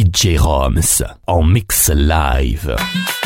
DJ Roms en mix live.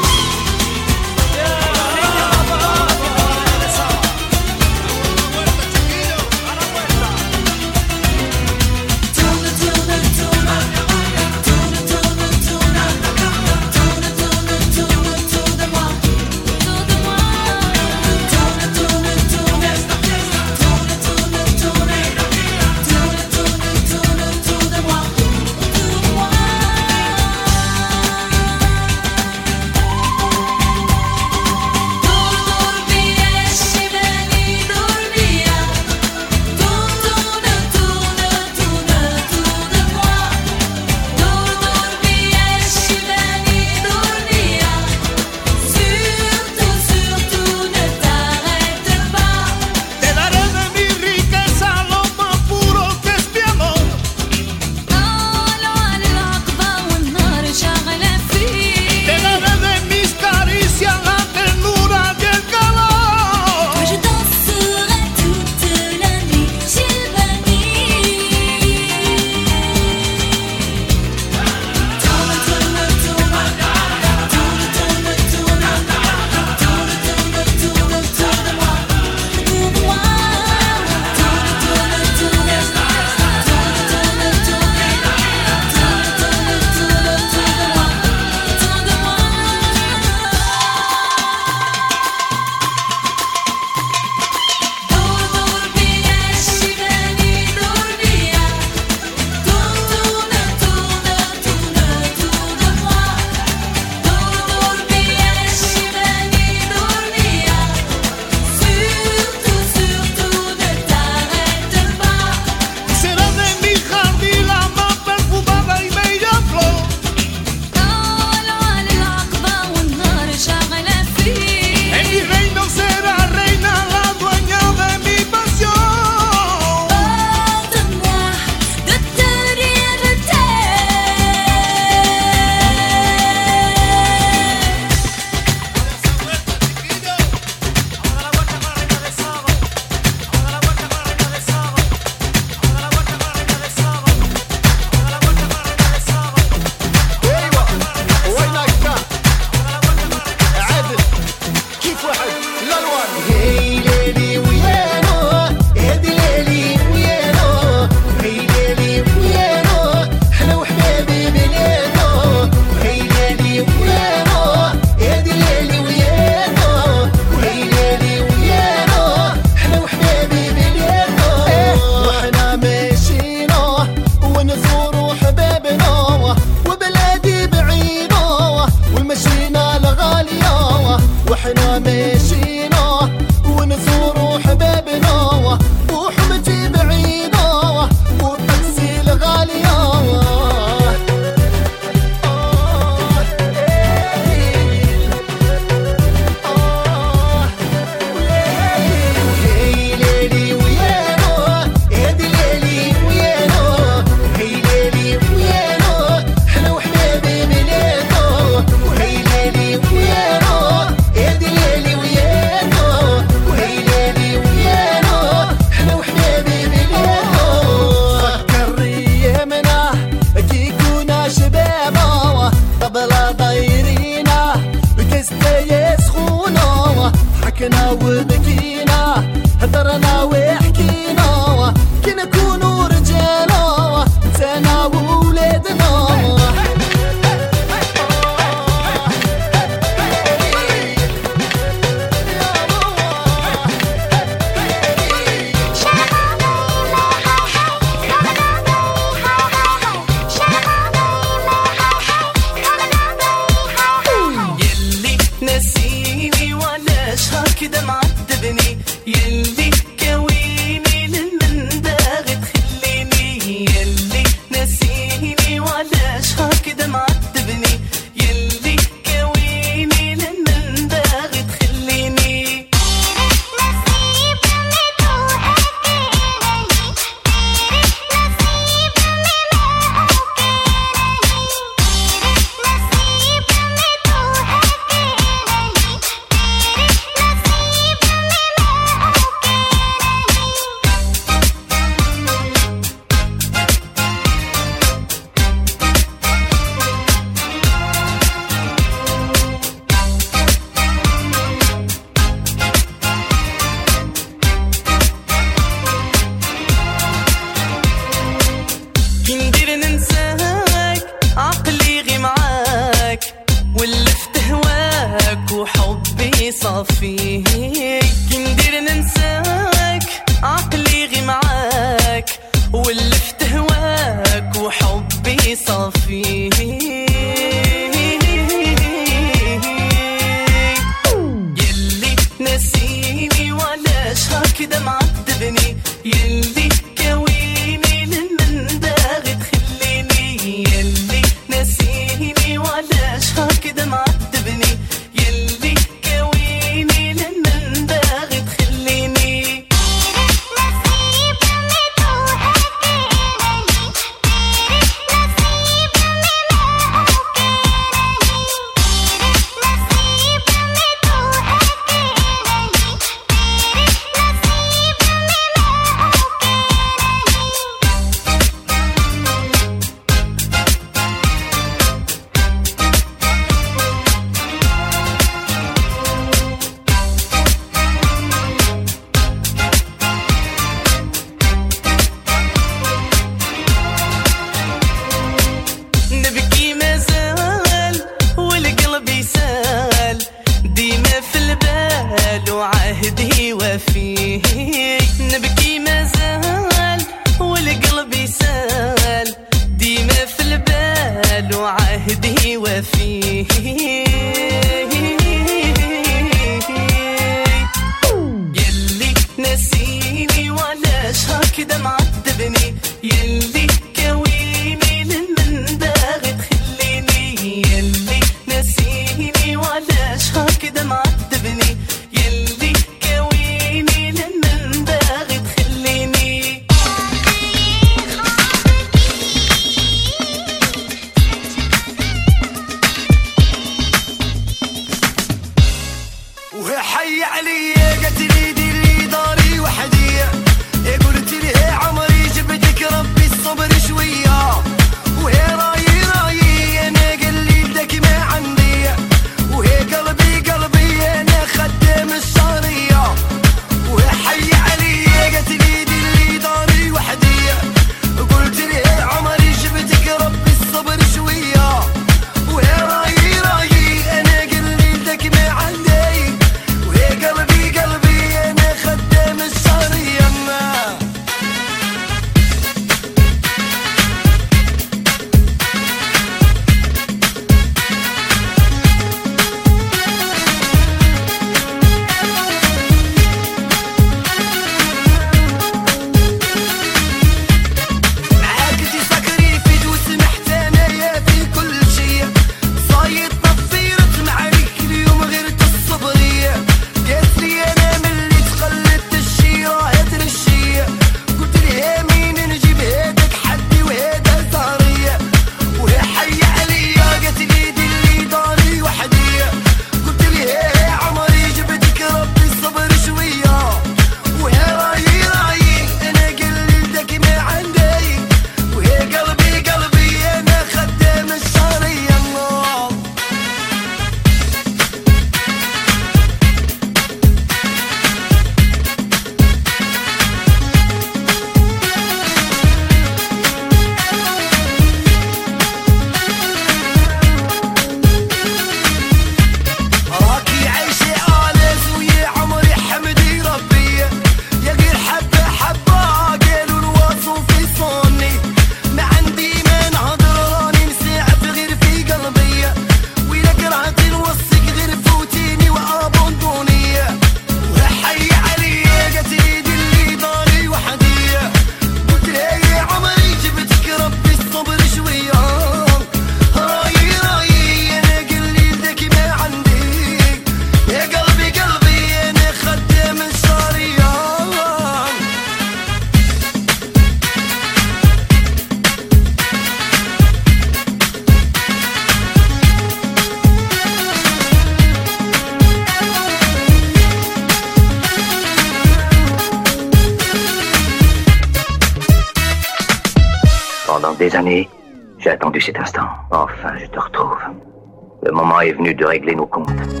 De régler nos comptes.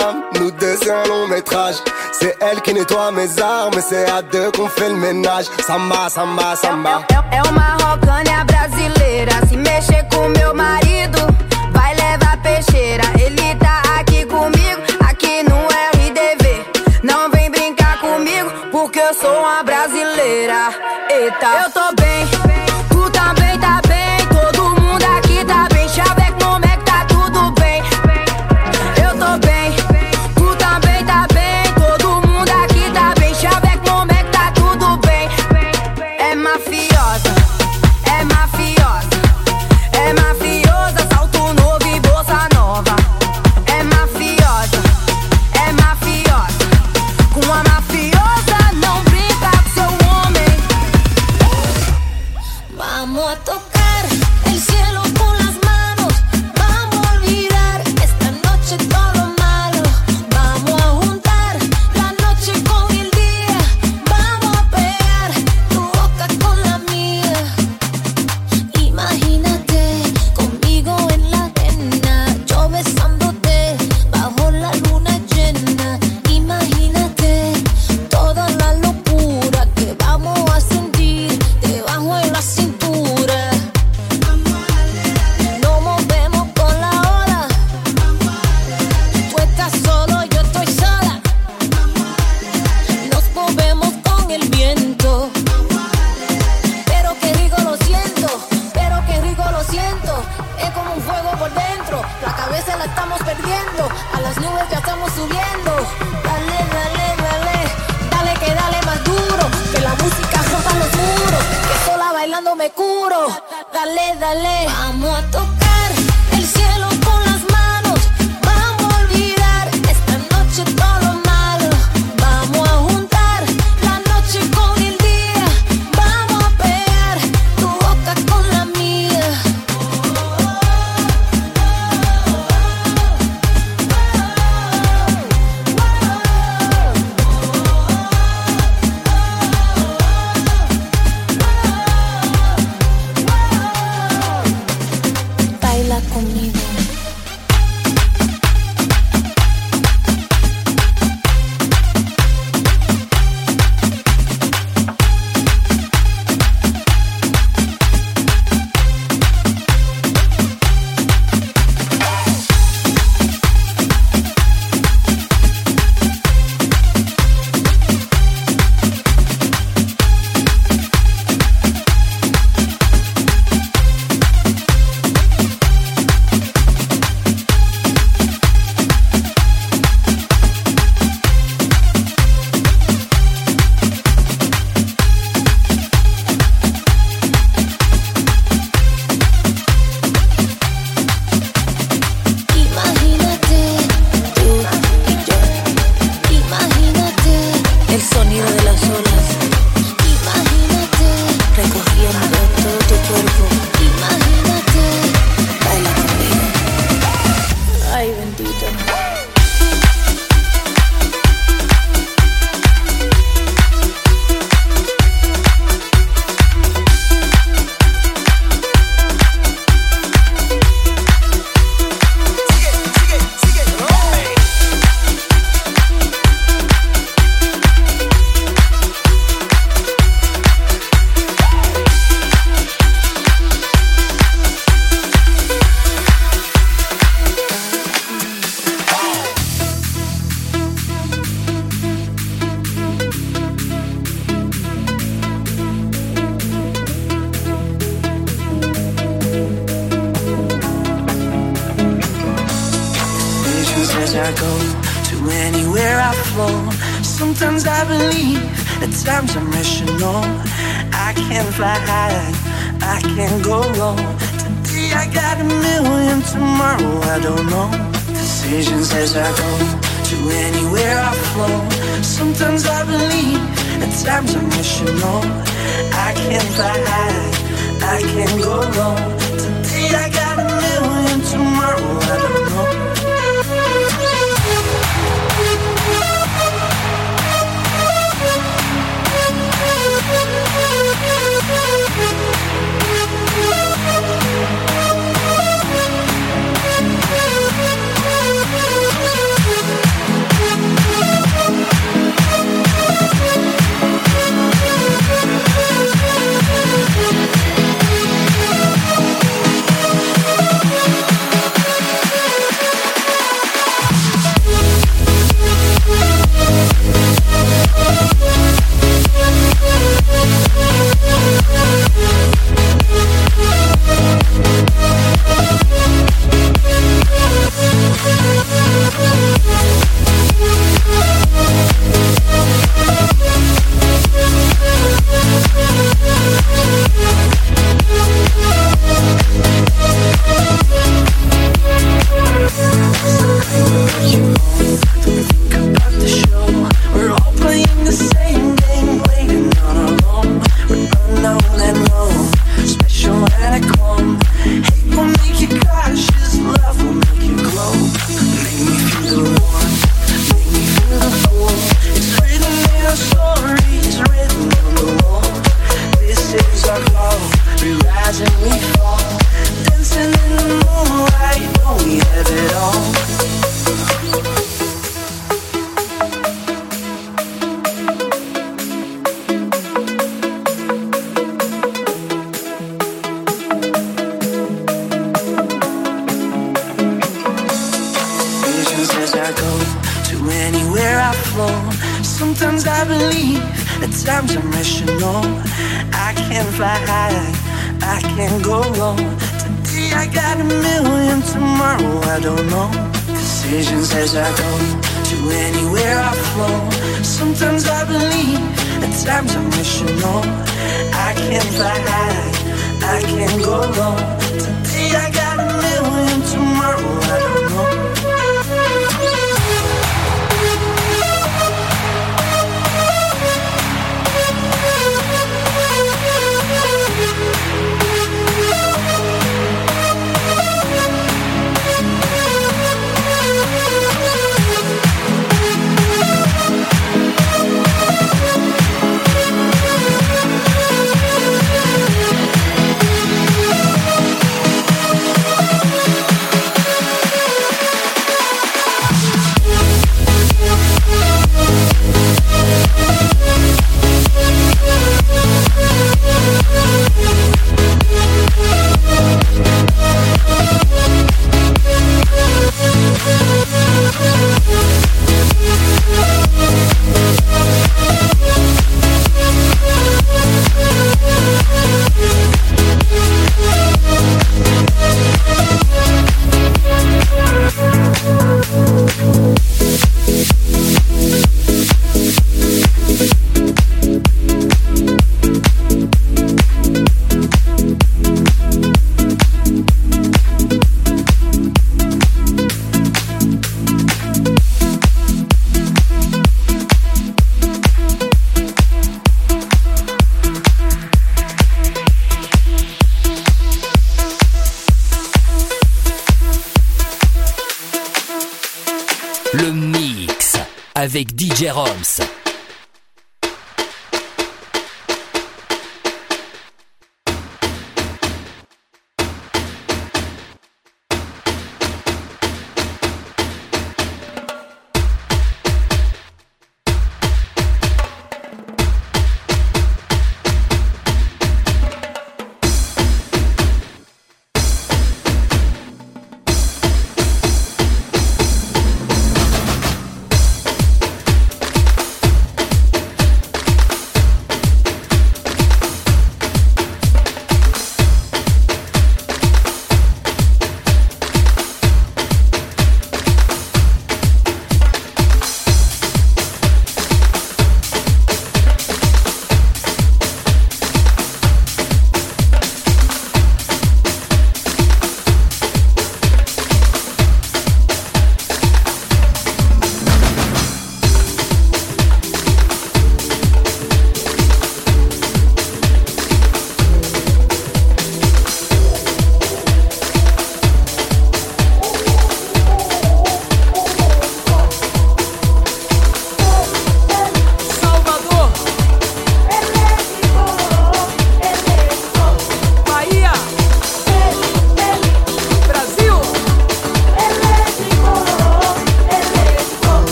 femme, nous deux c'est un long métrage. C'est elle qui nettoie mes armes, c'est à deux qu'on fait le ménage. Samba, samba, samba. É, é, é uma roncana brasileira, se mexer com meu marido, vai levar peixeira. Ele tá aqui comigo, aqui no RDV. Não vem brincar comigo, porque eu sou uma brasileira. Eita, eu tô bem.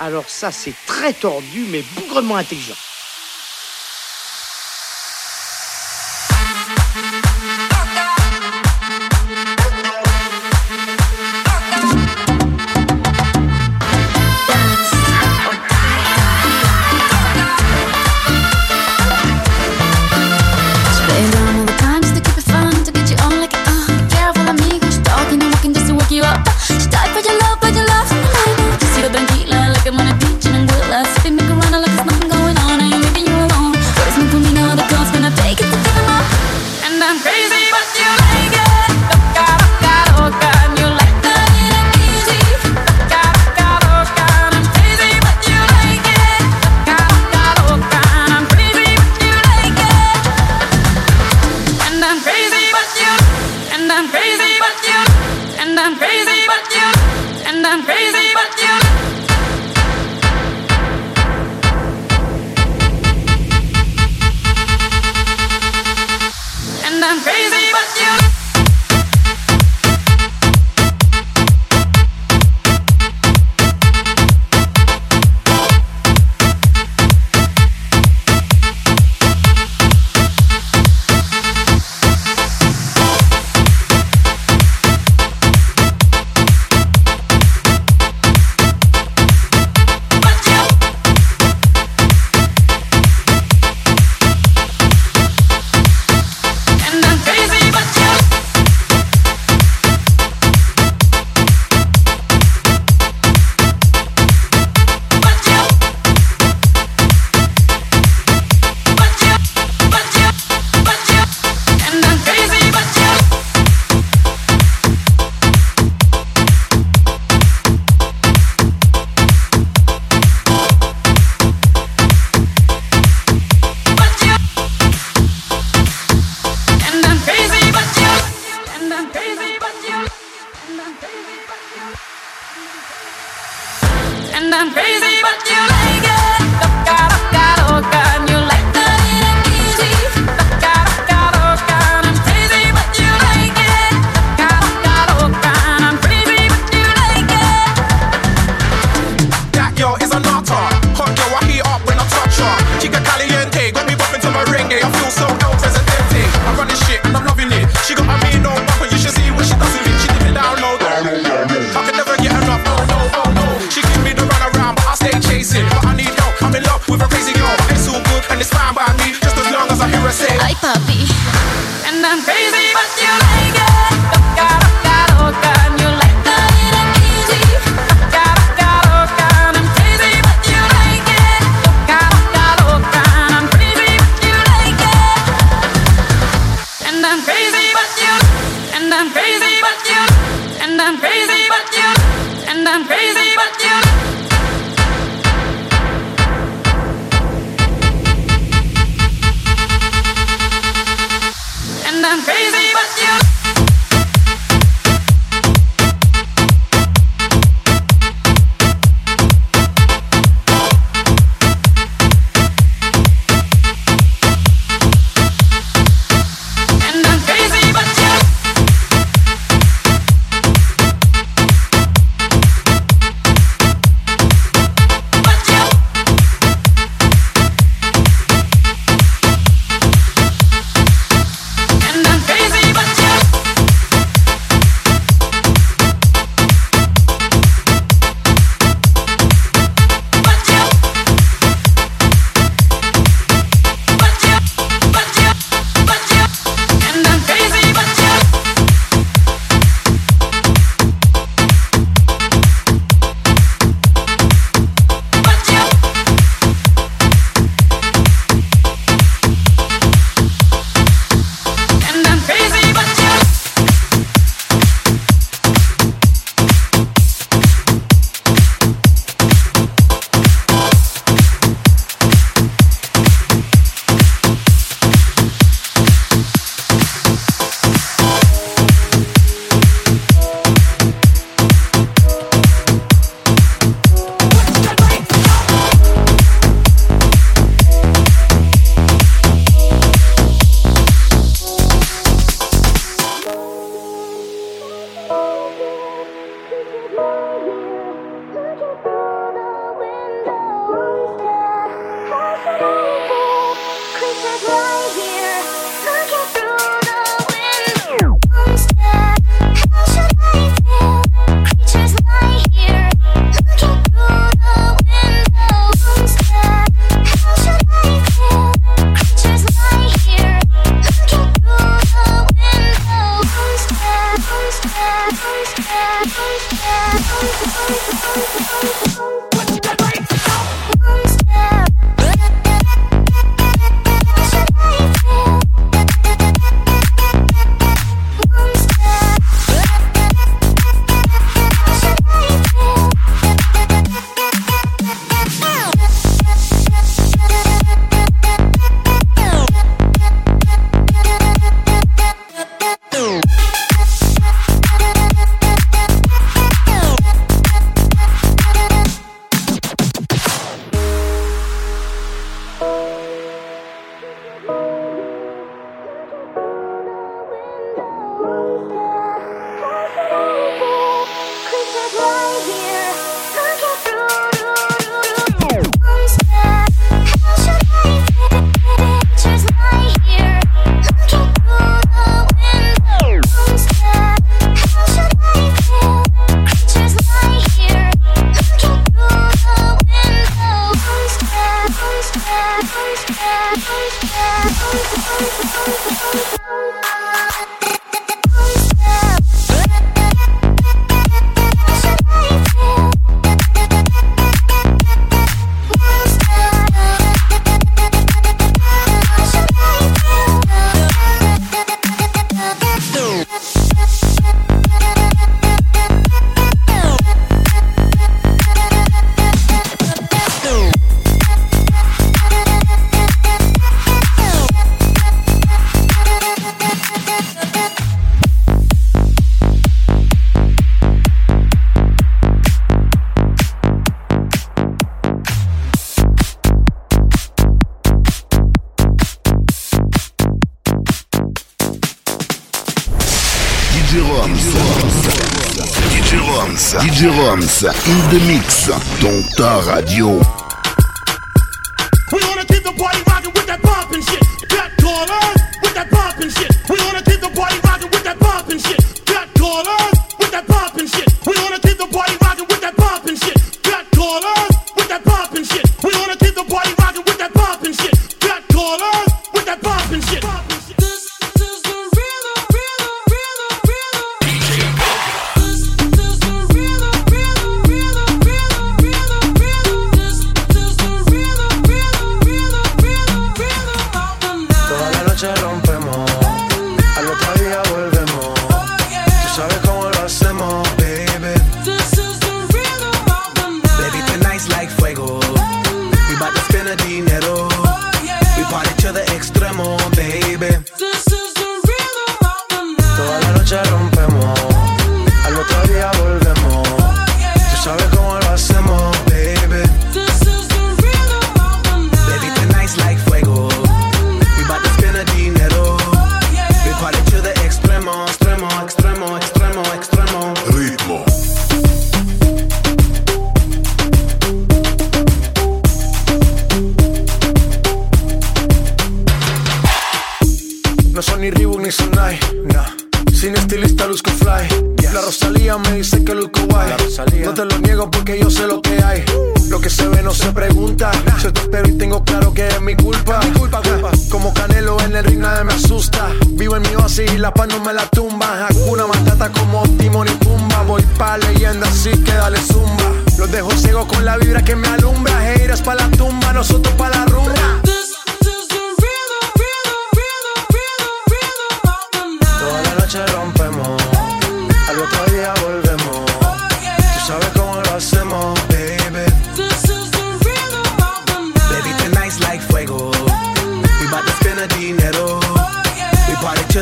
Alors ça, c'est très tordu, mais bougrement intelligent.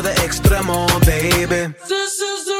to the extremo, baby. This is the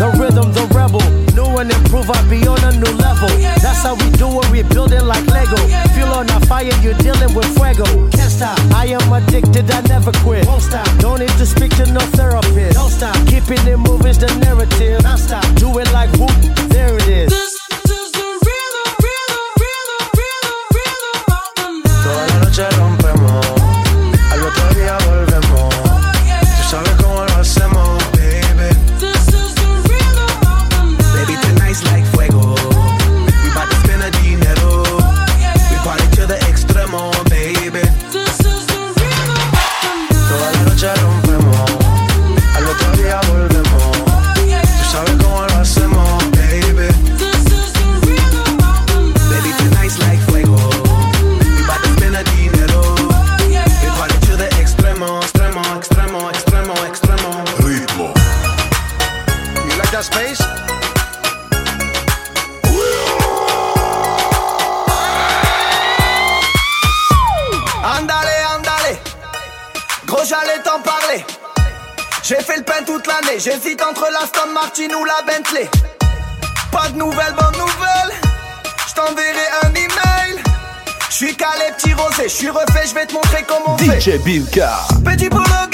The rhythm, the rebel. New and improve, I be on a new level. That's how we do it, we build it like Lego. Fuel on our fire, you're dealing with fuego. Can't stop, I am addicted, I never quit. Won't stop, don't need to speak to no therapist. Don't stop, keeping it moving's the narrative. Non stop, do it like whoop, there it is. J'hésite entre la Stone Martin ou la Bentley. Pas de nouvelles, bonnes nouvelles. J't'enverrai un email. J'suis calé, petit rosé, j'suis refait, j'vais te montrer comment on DJ fait. Bilka. Petit boulot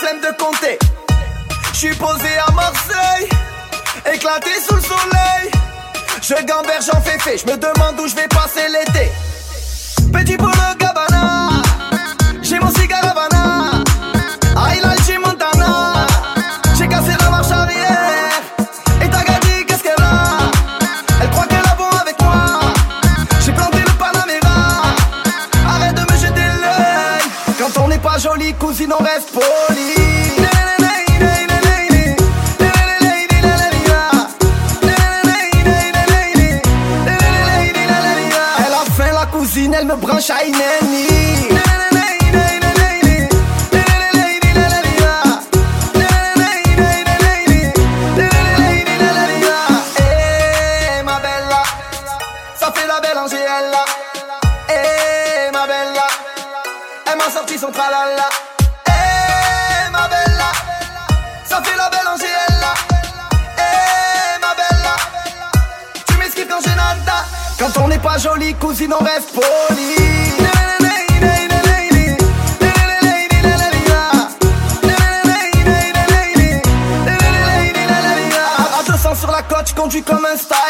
flemme de compter. Posé à Marseille, éclaté sous le soleil. Je gamberge en féfé, je me demande où je vais passer l'été. jolie cousine, on reste poli. Elle a faim la cousine, elle me branche à Ineni. sont tralala. Eh, hey, ma bella, ça fait la belle Angela. Eh, hey, ma bella, tu m'esquives quand j'ai nada. Quand on n'est pas joli, cousine, on reste poli. conduis comme un style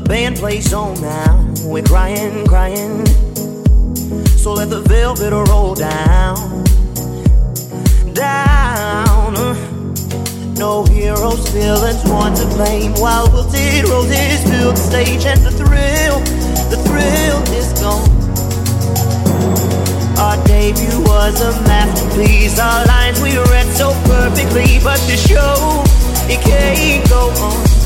The band plays on now. We're crying, crying. So let the velvet roll down, down. No heroes, villains, one to blame. While roses fill the stage, and the thrill, the thrill is gone. Our debut was a masterpiece. Our lines we read so perfectly, but the show it can't go on.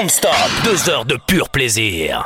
Non-stop, deux heures de pur plaisir.